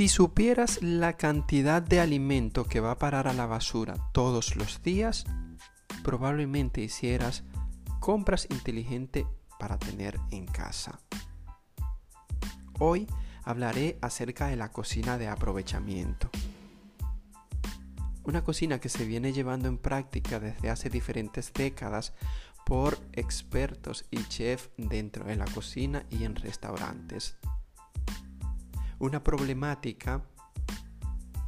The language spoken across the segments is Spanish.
Si supieras la cantidad de alimento que va a parar a la basura todos los días, probablemente hicieras compras inteligentes para tener en casa. Hoy hablaré acerca de la cocina de aprovechamiento. Una cocina que se viene llevando en práctica desde hace diferentes décadas por expertos y chefs dentro de la cocina y en restaurantes una problemática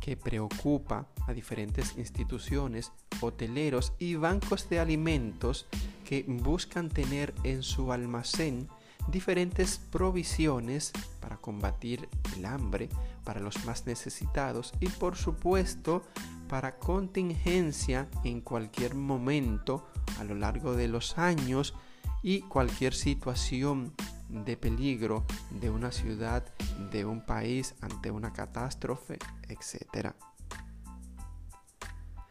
que preocupa a diferentes instituciones, hoteleros y bancos de alimentos que buscan tener en su almacén diferentes provisiones para combatir el hambre para los más necesitados y por supuesto para contingencia en cualquier momento a lo largo de los años y cualquier situación de peligro de una ciudad, de un país ante una catástrofe, etc.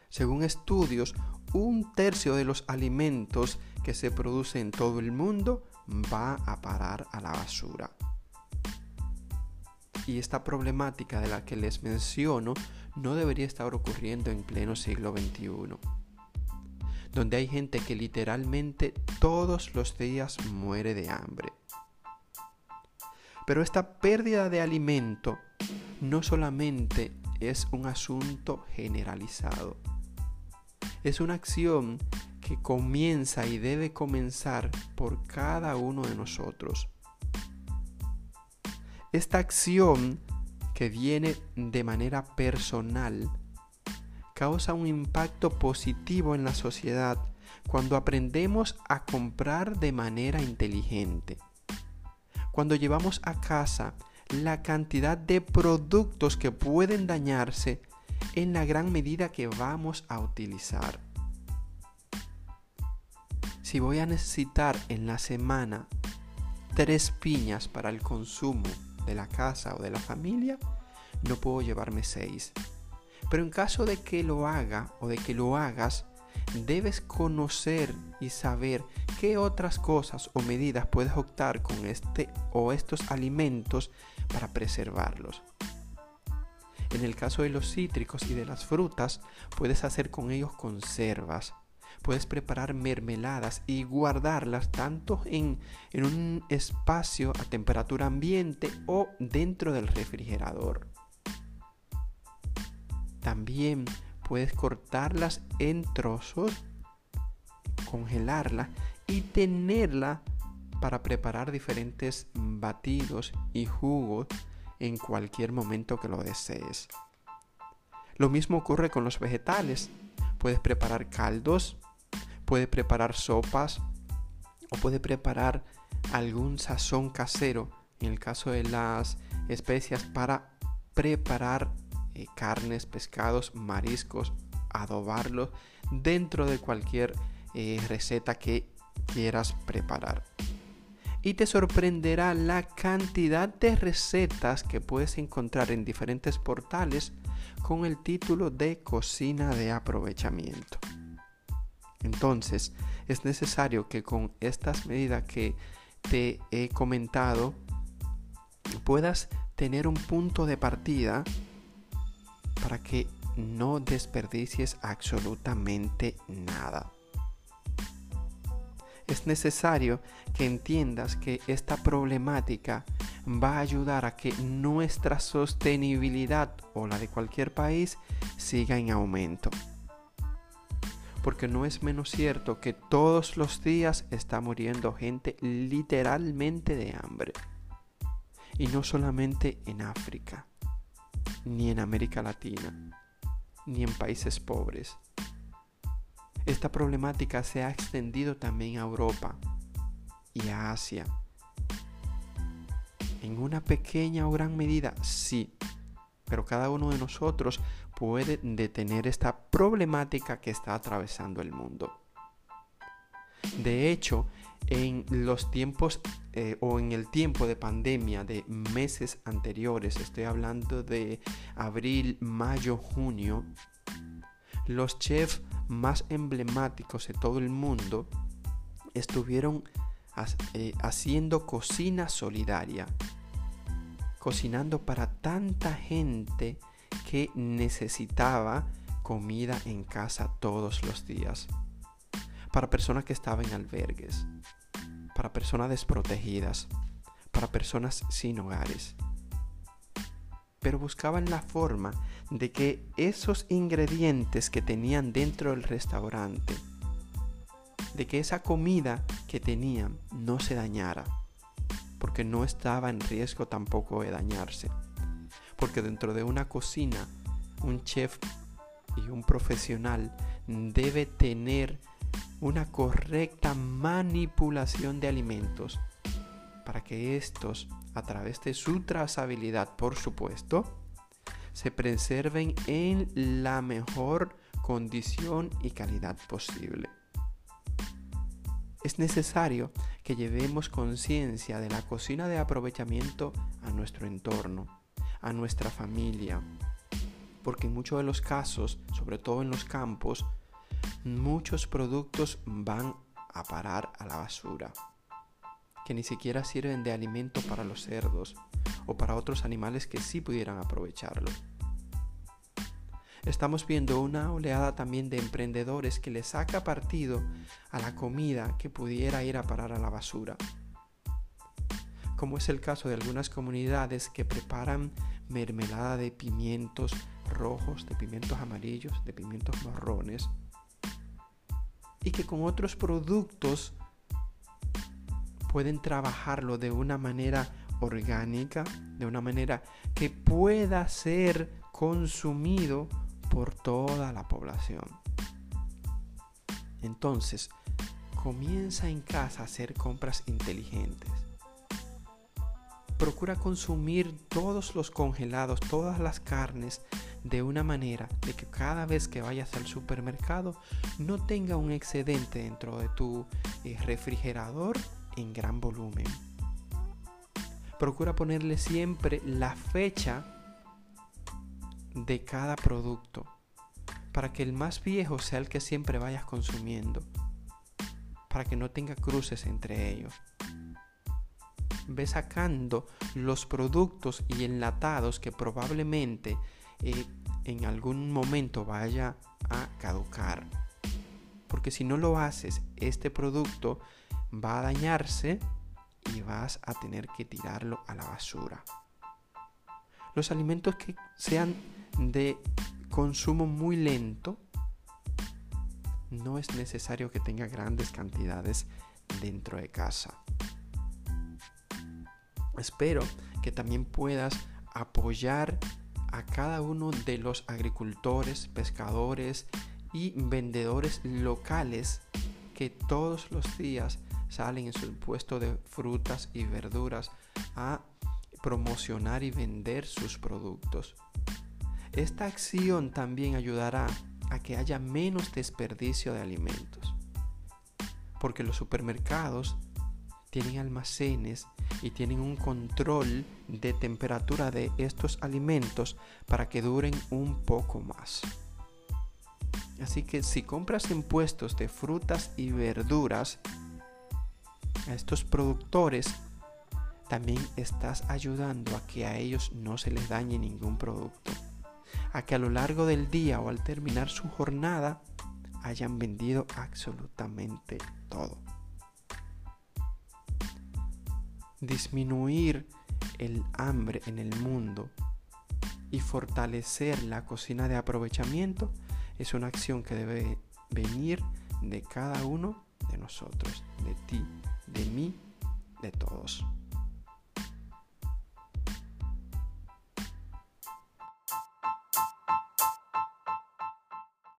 Según estudios, un tercio de los alimentos que se producen en todo el mundo va a parar a la basura. Y esta problemática de la que les menciono no debería estar ocurriendo en pleno siglo XXI, donde hay gente que literalmente todos los días muere de hambre. Pero esta pérdida de alimento no solamente es un asunto generalizado, es una acción que comienza y debe comenzar por cada uno de nosotros. Esta acción que viene de manera personal causa un impacto positivo en la sociedad cuando aprendemos a comprar de manera inteligente cuando llevamos a casa la cantidad de productos que pueden dañarse en la gran medida que vamos a utilizar. Si voy a necesitar en la semana tres piñas para el consumo de la casa o de la familia, no puedo llevarme seis. Pero en caso de que lo haga o de que lo hagas, debes conocer y saber qué otras cosas o medidas puedes optar con este o estos alimentos para preservarlos. En el caso de los cítricos y de las frutas, puedes hacer con ellos conservas. Puedes preparar mermeladas y guardarlas tanto en, en un espacio a temperatura ambiente o dentro del refrigerador. También puedes cortarlas en trozos, congelarla y tenerla para preparar diferentes batidos y jugos en cualquier momento que lo desees. Lo mismo ocurre con los vegetales. Puedes preparar caldos, puedes preparar sopas o puedes preparar algún sazón casero en el caso de las especias para preparar eh, carnes, pescados, mariscos, adobarlos dentro de cualquier eh, receta que quieras preparar. Y te sorprenderá la cantidad de recetas que puedes encontrar en diferentes portales con el título de cocina de aprovechamiento. Entonces, es necesario que con estas medidas que te he comentado puedas tener un punto de partida para que no desperdicies absolutamente nada. Es necesario que entiendas que esta problemática va a ayudar a que nuestra sostenibilidad o la de cualquier país siga en aumento. Porque no es menos cierto que todos los días está muriendo gente literalmente de hambre. Y no solamente en África ni en América Latina, ni en países pobres. Esta problemática se ha extendido también a Europa y a Asia. En una pequeña o gran medida, sí, pero cada uno de nosotros puede detener esta problemática que está atravesando el mundo. De hecho, en los tiempos eh, o en el tiempo de pandemia de meses anteriores, estoy hablando de abril, mayo, junio, los chefs más emblemáticos de todo el mundo estuvieron eh, haciendo cocina solidaria. cocinando para tanta gente que necesitaba comida en casa todos los días. Para personas que estaban en albergues, para personas desprotegidas, para personas sin hogares. Pero buscaban la forma de que esos ingredientes que tenían dentro del restaurante, de que esa comida que tenían no se dañara, porque no estaba en riesgo tampoco de dañarse. Porque dentro de una cocina, un chef y un profesional debe tener una correcta manipulación de alimentos para que estos, a través de su trazabilidad, por supuesto, se preserven en la mejor condición y calidad posible. Es necesario que llevemos conciencia de la cocina de aprovechamiento a nuestro entorno, a nuestra familia, porque en muchos de los casos, sobre todo en los campos, muchos productos van a parar a la basura, que ni siquiera sirven de alimento para los cerdos o para otros animales que sí pudieran aprovecharlo. Estamos viendo una oleada también de emprendedores que le saca partido a la comida que pudiera ir a parar a la basura. Como es el caso de algunas comunidades que preparan mermelada de pimientos rojos, de pimientos amarillos, de pimientos marrones, y que con otros productos pueden trabajarlo de una manera orgánica, de una manera que pueda ser consumido por toda la población. Entonces, comienza en casa a hacer compras inteligentes. Procura consumir todos los congelados, todas las carnes de una manera de que cada vez que vayas al supermercado no tenga un excedente dentro de tu eh, refrigerador en gran volumen. Procura ponerle siempre la fecha de cada producto para que el más viejo sea el que siempre vayas consumiendo, para que no tenga cruces entre ellos. Ve sacando los productos y enlatados que probablemente eh, en algún momento vaya a caducar. Porque si no lo haces, este producto va a dañarse y vas a tener que tirarlo a la basura. Los alimentos que sean de consumo muy lento, no es necesario que tenga grandes cantidades dentro de casa. Espero que también puedas apoyar a cada uno de los agricultores, pescadores y vendedores locales que todos los días salen en su puesto de frutas y verduras a promocionar y vender sus productos. Esta acción también ayudará a que haya menos desperdicio de alimentos, porque los supermercados tienen almacenes y tienen un control de temperatura de estos alimentos para que duren un poco más. Así que si compras en puestos de frutas y verduras a estos productores, también estás ayudando a que a ellos no se les dañe ningún producto a que a lo largo del día o al terminar su jornada hayan vendido absolutamente todo. Disminuir el hambre en el mundo y fortalecer la cocina de aprovechamiento es una acción que debe venir de cada uno de nosotros, de ti, de mí, de todos.